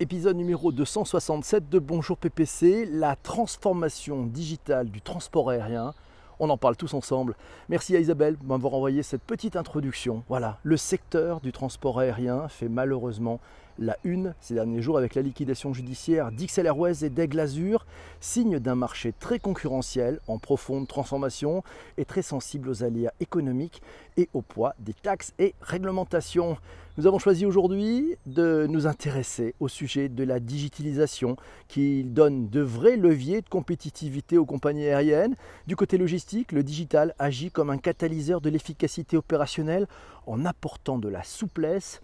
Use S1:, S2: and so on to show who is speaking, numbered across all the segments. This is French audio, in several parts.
S1: épisode numéro 267 de Bonjour PPC, la transformation digitale du transport aérien. On en parle tous ensemble. Merci à Isabelle de m'avoir envoyé cette petite introduction. Voilà, le secteur du transport aérien fait malheureusement la une ces derniers jours avec la liquidation judiciaire d'XL Airways et d'Aigle Azur, signe d'un marché très concurrentiel, en profonde transformation et très sensible aux aléas économiques et au poids des taxes et réglementations. Nous avons choisi aujourd'hui de nous intéresser au sujet de la digitalisation qui donne de vrais leviers de compétitivité aux compagnies aériennes. Du côté logistique, le digital agit comme un catalyseur de l'efficacité opérationnelle en apportant de la souplesse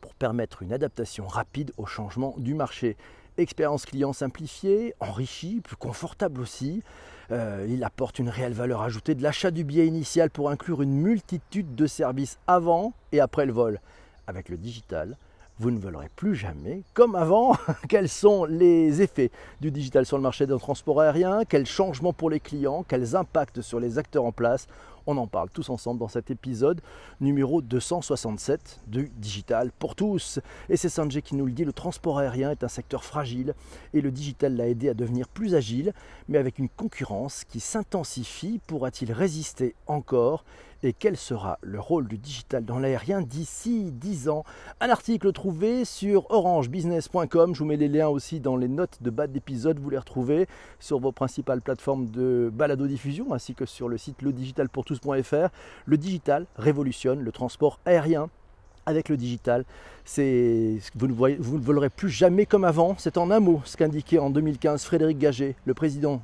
S1: pour permettre une adaptation rapide au changement du marché. Expérience client simplifiée, enrichie, plus confortable aussi. Euh, il apporte une réelle valeur ajoutée de l'achat du billet initial pour inclure une multitude de services avant et après le vol. Avec le digital, vous ne volerez plus jamais comme avant. quels sont les effets du digital sur le marché d'un transport aérien? Quels changements pour les clients? Quels impacts sur les acteurs en place? On en parle tous ensemble dans cet épisode numéro 267 du Digital pour tous. Et c'est Sanjay qui nous le dit, le transport aérien est un secteur fragile et le digital l'a aidé à devenir plus agile, mais avec une concurrence qui s'intensifie. Pourra-t-il résister encore? Et quel sera le rôle du digital dans l'aérien d'ici 10 ans? Un article trouvé sur orangebusiness.com, je vous mets les liens aussi dans les notes de bas d'épisode, vous les retrouvez sur vos principales plateformes de balado-diffusion ainsi que sur le site ledigitalpourtous.fr. Le digital révolutionne le transport aérien avec le digital, vous ne, vous ne volerez plus jamais comme avant. C'est en un mot ce qu'indiquait en 2015 Frédéric Gagé, le président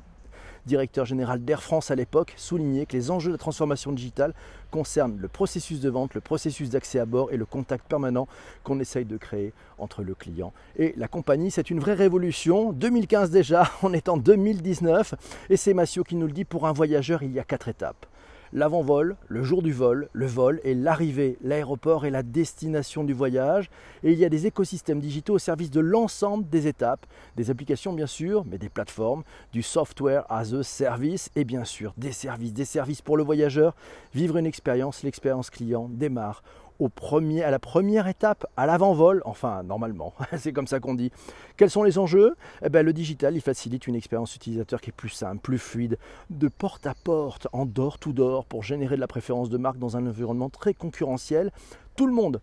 S1: directeur général d'Air France à l'époque, soulignait que les enjeux de transformation digitale concernent le processus de vente, le processus d'accès à bord et le contact permanent qu'on essaye de créer entre le client et la compagnie. C'est une vraie révolution. 2015 déjà, on est en 2019 et c'est Massio qui nous le dit, pour un voyageur, il y a quatre étapes l'avant-vol, le jour du vol, le vol et l'arrivée, l'aéroport et la destination du voyage. Et il y a des écosystèmes digitaux au service de l'ensemble des étapes, des applications bien sûr, mais des plateformes, du software as a service et bien sûr des services, des services pour le voyageur. Vivre une expérience, l'expérience client démarre au premier, à la première étape, à l'avant-vol, enfin normalement, c'est comme ça qu'on dit. Quels sont les enjeux? Eh bien, Le digital, il facilite une expérience utilisateur qui est plus simple, plus fluide, de porte à porte, en door to door, pour générer de la préférence de marque dans un environnement très concurrentiel. Tout le monde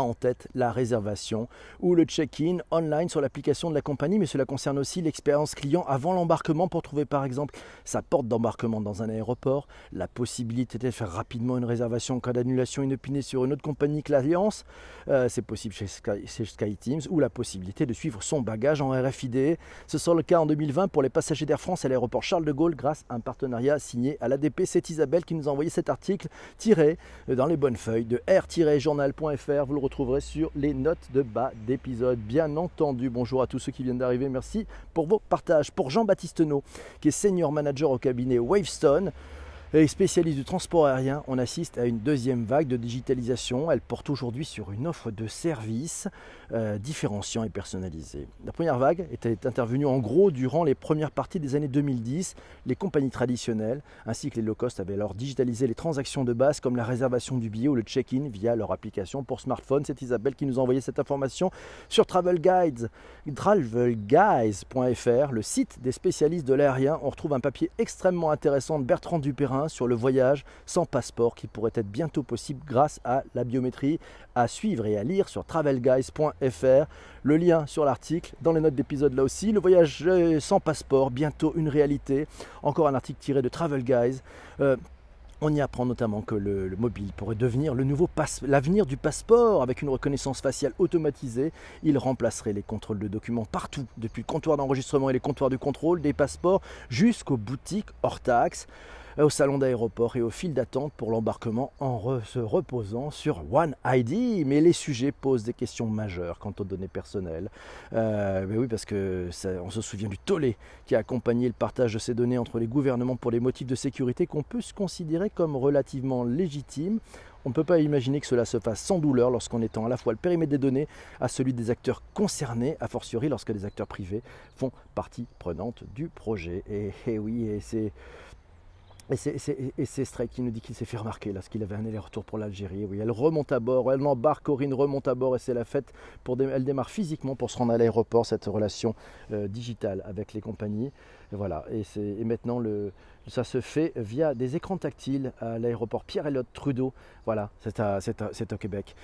S1: en tête la réservation ou le check-in online sur l'application de la compagnie, mais cela concerne aussi l'expérience client avant l'embarquement pour trouver par exemple sa porte d'embarquement dans un aéroport, la possibilité de faire rapidement une réservation en cas d'annulation inopinée sur une autre compagnie que l'Alliance, euh, c'est possible chez SkyTeams, ou la possibilité de suivre son bagage en RFID. Ce sera le cas en 2020 pour les passagers d'Air France à l'aéroport Charles de Gaulle grâce à un partenariat signé à l'ADP. C'est Isabelle qui nous a envoyé cet article tiré dans les bonnes feuilles de r-journal.fr. Vous le retrouverez sur les notes de bas d'épisode. Bien entendu, bonjour à tous ceux qui viennent d'arriver. Merci pour vos partages. Pour Jean-Baptiste No, qui est senior manager au cabinet Wavestone, et spécialiste du transport aérien, on assiste à une deuxième vague de digitalisation. Elle porte aujourd'hui sur une offre de services euh, différenciants et personnalisés. La première vague était intervenue en gros durant les premières parties des années 2010. Les compagnies traditionnelles ainsi que les low cost avaient alors digitalisé les transactions de base comme la réservation du billet ou le check-in via leur application pour smartphone. C'est Isabelle qui nous a envoyé cette information sur Travel Guides, le site des spécialistes de l'aérien. On retrouve un papier extrêmement intéressant de Bertrand Dupérin sur le voyage sans passeport qui pourrait être bientôt possible grâce à la biométrie. À suivre et à lire sur travelguys.fr. Le lien sur l'article dans les notes d'épisode là aussi. Le voyage sans passeport, bientôt une réalité. Encore un article tiré de Travel Guys. Euh, on y apprend notamment que le, mobile pourrait devenir le nouveau l'avenir du passeport avec une reconnaissance faciale automatisée. Il remplacerait les contrôles de documents partout, depuis le comptoir d'enregistrement et les comptoirs de contrôle des passeports jusqu'aux boutiques hors taxes au salon d'aéroport et au fil d'attente pour l'embarquement en se reposant sur One ID. Mais les sujets posent des questions majeures quant aux données personnelles. Euh, mais oui, parce que on se souvient du tollé qui a accompagné le partage de ces données entre les gouvernements pour les motifs de sécurité qu'on peut se considérer comme relativement légitimes. On ne peut pas imaginer que cela se fasse sans douleur lorsqu'on étend à la fois le périmètre des données à celui des acteurs concernés, a fortiori lorsque des acteurs privés font partie prenante du projet. Et, et oui, et c'est Et c'est Strike qui nous dit qu'il s'est fait remarquer là, ce qu'il avait un aller-retour pour l'Algérie. Oui, elle remonte à bord, elle embarque, Corinne remonte à bord et c'est la fête. Pour elle démarre physiquement pour se rendre à l'aéroport, cette relation euh, digitale avec les compagnies. Et voilà, et, maintenant ça se fait via des écrans tactiles à l'aéroport Pierre-Elliott Trudeau. Voilà, c'est au Québec.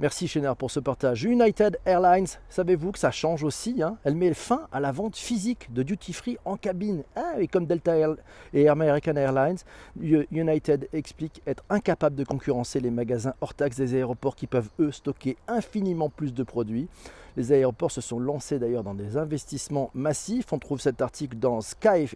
S1: Merci Chénard pour ce partage. United Airlines, savez-vous que ça change aussi hein? Elle met fin à la vente physique de duty free en cabine. Ah, et comme Delta Air et American Airlines, United explique être incapable de concurrencer les magasins hors taxe des aéroports qui peuvent eux stocker infiniment plus de produits. Les aéroports se sont lancés d'ailleurs dans des investissements massifs. On trouve cet article dans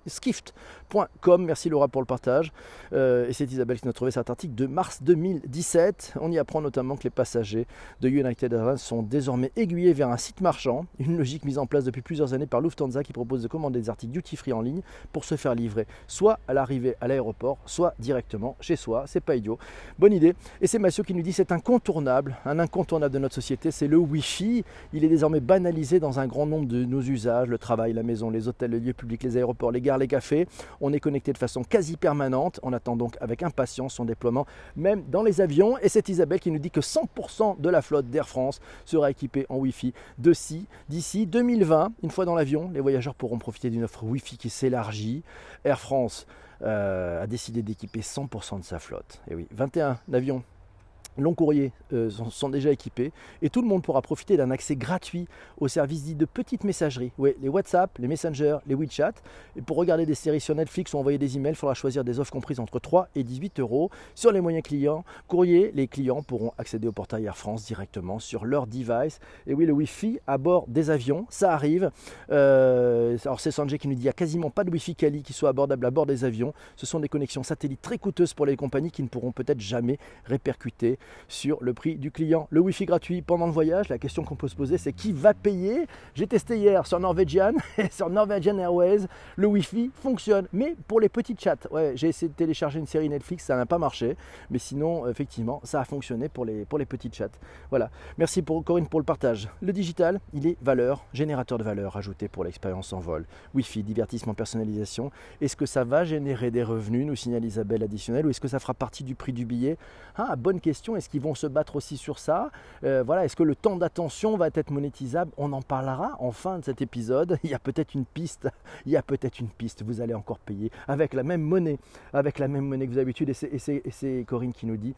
S1: skift.com. Merci Laura pour le partage. Euh, et c'est Isabelle qui nous a trouvé cet article de mars 2017. On y apprend notamment que les passagers de United Airlines sont désormais aiguillés vers un site marchand, une logique mise en place depuis plusieurs années par Lufthansa qui propose de commander des articles duty free en ligne pour se faire livrer soit à l'arrivée à l'aéroport, soit directement chez soi. C'est pas idiot. Bonne idée. Et c'est Mathieu qui nous dit c'est incontournable, un incontournable de notre société, c'est le Wi-Fi. Il est désormais banalisé dans un grand nombre de nos usages, le travail, la maison, les hôtels, les lieux publics, les aéroports, les gares, les cafés. On est connecté de façon quasi permanente. On attend donc avec impatience son déploiement, même dans les avions. Et c'est Isabelle qui nous dit que 100% de la flotte d'Air France sera équipée en Wi-Fi d'ici 2020. Une fois dans l'avion, les voyageurs pourront profiter d'une offre Wi-Fi qui s'élargit. Air France euh, a décidé d'équiper 100% de sa flotte. Et oui, 21 avions long courrier euh, sont, déjà équipés et tout le monde pourra profiter d'un accès gratuit aux services dits de petite messagerie. Oui, les WhatsApp, les Messenger, les WeChat. Et pour regarder des séries sur Netflix ou envoyer des emails, il faudra choisir des offres comprises entre 3 et 18 euros. Sur les moyens clients, courrier, les clients pourront accéder au portail Air France directement sur leur device. Et oui, le Wi-Fi à bord des avions, ça arrive. Euh, alors c'est Sanjay qui nous dit qu'il n'y a quasiment pas de Wi-Fi Kali qui soit abordable à bord des avions. Ce sont des connexions satellites très coûteuses pour les compagnies qui ne pourront peut-être jamais répercuter sur le prix du client. Le Wi-Fi gratuit pendant le voyage, la question qu'on peut se poser c'est qui va payer? J'ai testé hier sur Norwegian et sur Norwegian Airways, le Wi-Fi fonctionne, mais pour les petites chats. Ouais, j'ai essayé de télécharger une série Netflix, ça n'a pas marché, mais sinon effectivement ça a fonctionné pour les, pour les petites chats. Voilà, merci pour Corinne pour le partage. Le digital, il est valeur, générateur de valeur ajouté pour l'expérience en vol. Wi-Fi, divertissement, personnalisation. Est-ce que ça va générer des revenus, nous signale Isabelle additionnel, ou est-ce que ça fera partie du prix du billet? Ah, bonne question. Est-ce qu'ils vont se battre aussi sur ça? Euh, Voilà, est-ce que le temps d'attention va être monétisable? On en parlera en fin de cet épisode. Il y a peut-être une piste. Il y a peut-être une piste. Vous allez encore payer avec la même monnaie, avec la même monnaie que vous avez l'habitude. Et c'est Corinne qui nous dit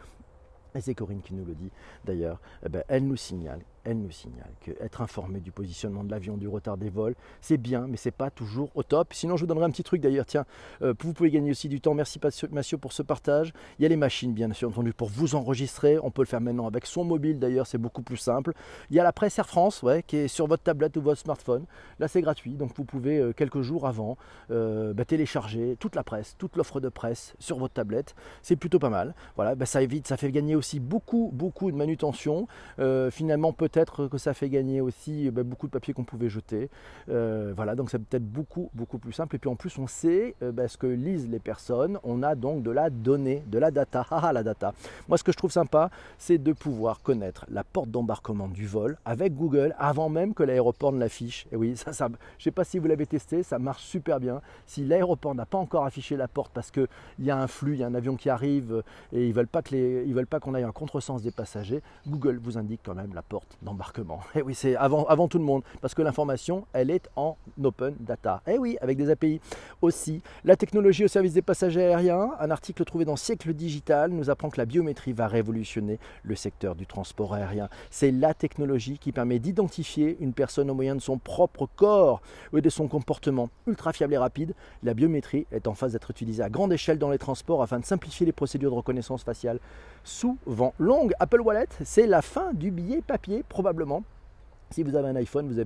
S1: et c'est Corinne qui nous le dit d'ailleurs, eh ben, elle nous signale elle nous signale qu'être informé du positionnement de l'avion, du retard des vols, c'est bien, mais c'est pas toujours au top. Sinon, je vous donnerai un petit truc d'ailleurs. Tiens, euh, vous pouvez gagner aussi du temps. Merci Mathieu pour ce partage. Il y a les machines, bien entendu, pour vous enregistrer. On peut le faire maintenant avec son mobile d'ailleurs, c'est beaucoup plus simple. Il y a la presse Air France, ouais, qui est sur votre tablette ou votre smartphone. Là, c'est gratuit, donc vous pouvez euh, quelques jours avant euh, bah, télécharger toute la presse, toute l'offre de presse sur votre tablette. C'est plutôt pas mal. Voilà, bah, ça évite, ça fait gagner aussi beaucoup, beaucoup de manutention. finalement, peut peut-être que ça fait gagner aussi eh ben, beaucoup de papier qu'on pouvait jeter. Euh, voilà, donc c'est peut-être beaucoup, beaucoup plus simple. Et puis en plus, on sait euh, ben, ce que lisent les personnes. On a donc de la donnée, de la data. Ah, la data. Moi, ce que je trouve sympa, c'est de pouvoir connaître la porte d'embarquement du vol avec Google avant même que l'aéroport ne l'affiche. Et oui, ça, je ne sais pas si vous l'avez testé, ça marche super bien. Si l'aéroport n'a pas encore affiché la porte parce qu'il y a un flux, il y a un avion qui arrive et ils ne veulent pas qu'on aille en contresens des passagers, Google vous indique quand même la porte d'embarquement. Et eh oui, c'est avant, avant tout le monde, parce que l'information, elle est en open data. Et eh oui, avec des API aussi. La technologie au service des passagers aériens, un article trouvé dans Siècle Digital nous apprend que la biométrie va révolutionner le secteur du transport aérien. C'est la technologie qui permet d'identifier une personne au moyen de son propre corps ou de son comportement ultra fiable et rapide. La biométrie est en phase d'être utilisée à grande échelle dans les transports afin de simplifier les procédures de reconnaissance faciale souvent longues. Apple Wallet, c'est la fin du billet papier probablement si vous avez un iPhone, vous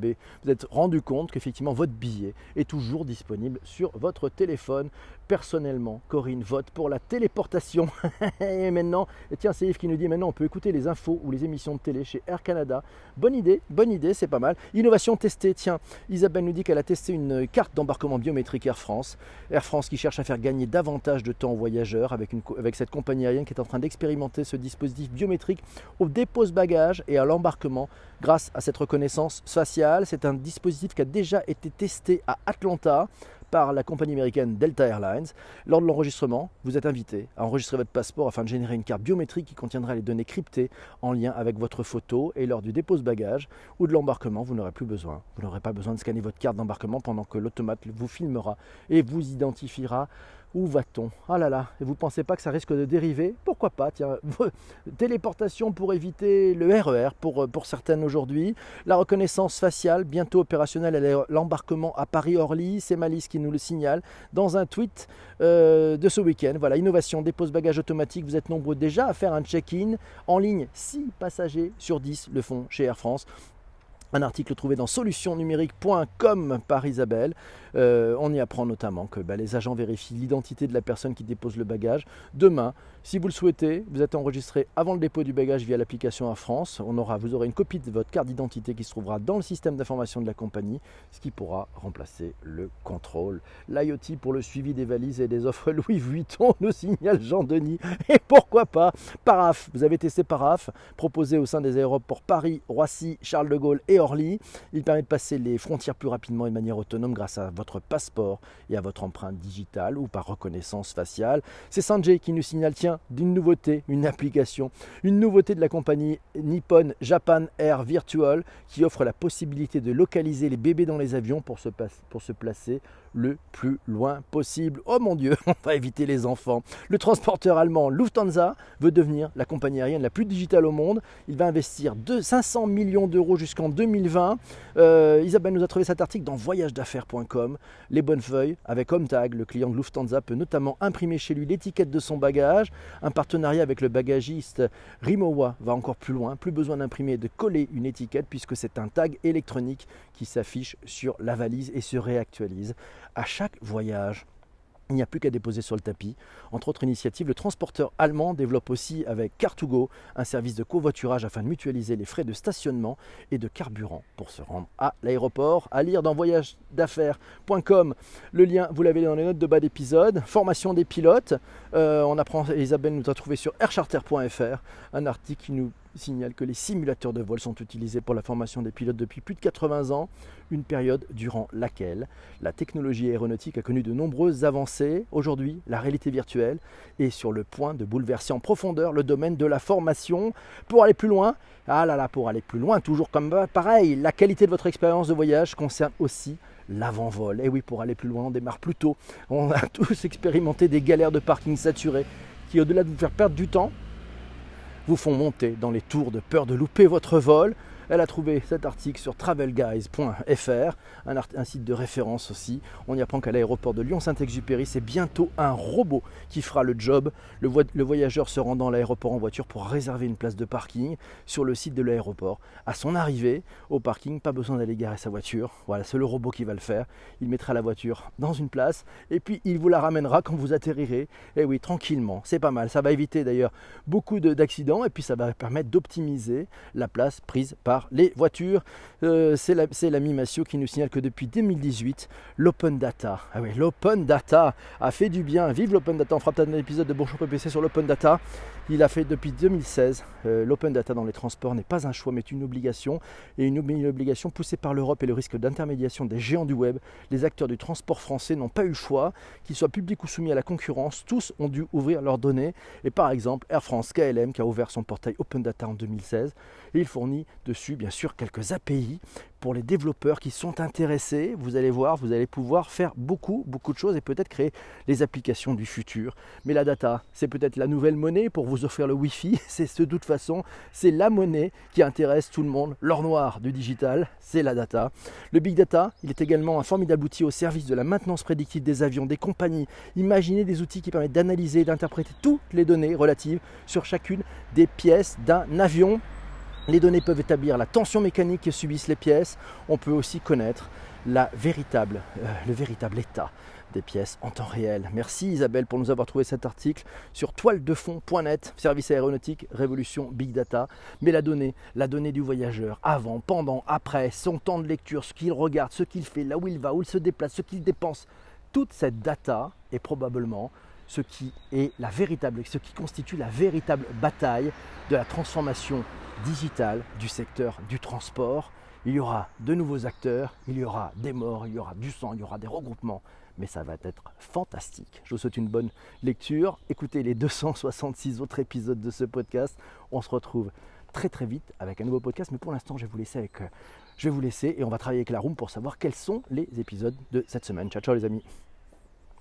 S1: vous êtes rendu compte qu'effectivement votre billet est toujours disponible sur votre téléphone. Personnellement, Corinne vote pour la téléportation. et maintenant, tiens, c'est Yves qui nous dit maintenant on peut écouter les infos ou les émissions de télé chez Air Canada. Bonne idée, bonne idée, c'est pas mal. Innovation testée, tiens, Isabelle nous dit qu'elle a testé une carte d'embarquement biométrique Air France. Air France qui cherche à faire gagner davantage de temps aux voyageurs avec, avec cette compagnie aérienne qui est en train d'expérimenter ce dispositif biométrique au dépose bagages et à l'embarquement grâce à cette reconnaissance faciale. C'est un dispositif qui a déjà été testé à Atlanta par la compagnie américaine Delta Airlines. Lors de l'enregistrement, vous êtes invité à enregistrer votre passeport afin de générer une carte biométrique qui contiendra les données cryptées en lien avec votre photo et lors du dépôt de bagages ou de l'embarquement, vous n'aurez plus besoin. Vous n'aurez pas besoin de scanner votre carte d'embarquement pendant que l'automate vous filmera et vous identifiera où va-t-on? Ah là là, et vous ne pensez pas que ça risque de dériver? Pourquoi pas? Tiens, téléportation pour éviter le RER e pour, pour certaines aujourd'hui. La reconnaissance faciale, bientôt opérationnelle l'embarquement à Paris-Orly. C'est Malice qui nous le signale dans un tweet euh, de ce week-end. Voilà, innovation, dépose bagages automatique. Vous êtes nombreux déjà à faire un check-in en ligne. 6 passagers sur 10 le font chez Air France. Un article trouvé dans solutionnumérique.com par Isabelle. Euh, on y apprend notamment que bah, les agents vérifient l'identité de la personne qui dépose le bagage. Demain, si vous le souhaitez, vous êtes enregistré avant le dépôt du bagage via l'application Air France. On aura, vous aurez une copie de votre carte d'identité qui se trouvera dans le système d'information de la compagnie, ce qui pourra remplacer le contrôle. L'IoT pour le suivi des valises et des offres Louis Vuitton, nous signale Jean-Denis. Et pourquoi pas Paraf, vous avez testé Paraf, proposé au sein des aéroports Paris, Roissy, Charles de Gaulle et Orly. Il permet de passer les frontières plus rapidement et de manière autonome grâce à votre passeport et à votre empreinte digitale ou par reconnaissance faciale. C'est Sanjay qui nous signale, tiens, d'une nouveauté, une application, une nouveauté de la compagnie Nippon Japan Air Virtual qui offre la possibilité de localiser les bébés dans les avions pour se placer le plus loin possible. Oh mon Dieu, on va éviter les enfants. Le transporteur allemand Lufthansa veut devenir la compagnie aérienne la plus digitale au monde. Il va investir 500 millions d'euros jusqu'en 2020. Euh, Isabelle nous a trouvé cet article dans voyagedaffaires.com. Les bonnes feuilles, avec HomeTag, le client de Lufthansa peut notamment imprimer chez lui l'étiquette de son bagage. Un partenariat avec le bagagiste Rimowa va encore plus loin. Plus besoin d'imprimer et de coller une étiquette puisque c'est un tag électronique qui s'affiche sur la valise et se réactualise à chaque voyage. Il n'y a plus qu'à déposer sur le tapis. Entre autres initiatives, le transporteur allemand développe aussi avec Car2Go un service de covoiturage afin de mutualiser les frais de stationnement et de carburant pour se rendre à l'aéroport. À lire dans voyagedaffaires.com. Le lien, vous l'avez dans les notes de bas d'épisode. Formation des pilotes. Euh, on apprend, Isabelle nous a trouvé sur aircharter.fr un article qui nous signale que les simulateurs de vol sont utilisés pour la formation des pilotes depuis plus de 80 ans, une période durant laquelle la technologie aéronautique a connu de nombreuses avancées. Aujourd'hui, la réalité virtuelle est sur le point de bouleverser en profondeur le domaine de la formation. Pour aller plus loin, ah là là, pour aller plus loin, toujours comme pareil, la qualité de votre expérience de voyage concerne aussi l'avant-vol. Et oui, pour aller plus loin, on démarre plus tôt. On a tous expérimenté des galères de parking saturées qui, au-delà de vous faire perdre du temps, vous font monter dans les tours de peur de louper votre vol. Elle a trouvé cet article sur travelguys.fr, un, site de référence aussi. On y apprend qu'à l'aéroport de Lyon-Saint-Exupéry, c'est bientôt un robot qui fera le job. Le, le voyageur se rendant à l'aéroport en voiture pour réserver une place de parking sur le site de l'aéroport. À son arrivée au parking, pas besoin d'aller garer sa voiture. Voilà, c'est le robot qui va le faire. Il mettra la voiture dans une place et puis il vous la ramènera quand vous atterrirez. Et eh oui, tranquillement, c'est pas mal. Ça va éviter d'ailleurs beaucoup d'accidents et puis ça va permettre d'optimiser la place prise par les voitures. Euh, c'est l'ami Massio qui nous signale que depuis 2018, l'open data, ah oui, l'open data a fait du bien. Vive l'open data, on fera peut-être un épisode de Bonjour PPC sur l'open data. Il a fait depuis 2016. Euh, l'open data dans les transports n'est pas un choix, mais une obligation. Et une, obligation poussée par l'Europe et le risque d'intermédiation des géants du web. Les acteurs du transport français n'ont pas eu le choix. Qu'ils soient publics ou soumis à la concurrence, tous ont dû ouvrir leurs données. Et par exemple, Air France KLM qui a ouvert son portail Open Data en 2016. Et il fournit dessus, bien sûr, quelques API pour les développeurs qui sont intéressés. Vous allez voir, vous allez pouvoir faire beaucoup, beaucoup de choses et peut-être créer les applications du futur. Mais la data, c'est peut-être la nouvelle monnaie pour vous offrir le Wi-Fi. C'est de toute façon, c'est la monnaie qui intéresse tout le monde. L'or noir du digital, c'est la data. Le big data, il est également un formidable outil au service de la maintenance prédictive des avions, des compagnies. Imaginez des outils qui permettent d'analyser et d'interpréter toutes les données relatives sur chacune des pièces d'un avion les données peuvent établir la tension mécanique que subissent les pièces. On peut aussi connaître euh, le véritable état des pièces en temps réel. Merci Isabelle pour nous avoir trouvé cet article sur toiledefond.net, service aéronautique, révolution, big data. Mais la donnée, la donnée du voyageur, avant, pendant, après, son temps de lecture, ce qu'il regarde, ce qu'il fait, là où il va, où il se déplace, ce qu'il dépense, toute cette data est probablement ce qui est la véritable, ce qui constitue la véritable bataille de la transformation digitale du secteur du transport. Il y aura de nouveaux acteurs, il y aura des morts, il y aura du sang, il y aura des regroupements. Mais ça va être fantastique. Je vous souhaite une bonne lecture. Écoutez les 266 autres épisodes de ce podcast. On se retrouve très très vite avec un nouveau podcast. Mais pour l'instant, je vais vous laisser avec. Euh, je vais vous laisser et on va travailler avec la room pour savoir quels sont les épisodes de cette semaine. Ciao ciao les amis.